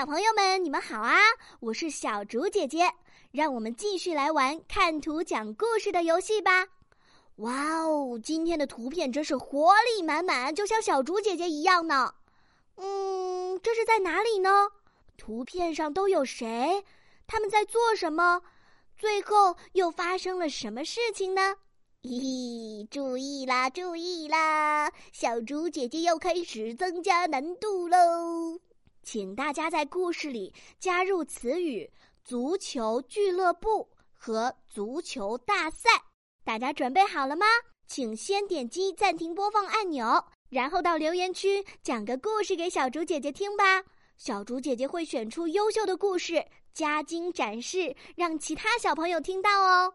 小朋友们，你们好啊！我是小竹姐姐，让我们继续来玩看图讲故事的游戏吧。哇哦，今天的图片真是活力满满，就像小竹姐姐一样呢。嗯，这是在哪里呢？图片上都有谁？他们在做什么？最后又发生了什么事情呢？咦，注意啦，注意啦！小猪姐姐又开始增加难度喽，请大家在故事里加入词语“足球俱乐部”和“足球大赛”。大家准备好了吗？请先点击暂停播放按钮，然后到留言区讲个故事给小猪姐姐听吧。小猪姐姐会选出优秀的故事，加精展示，让其他小朋友听到哦。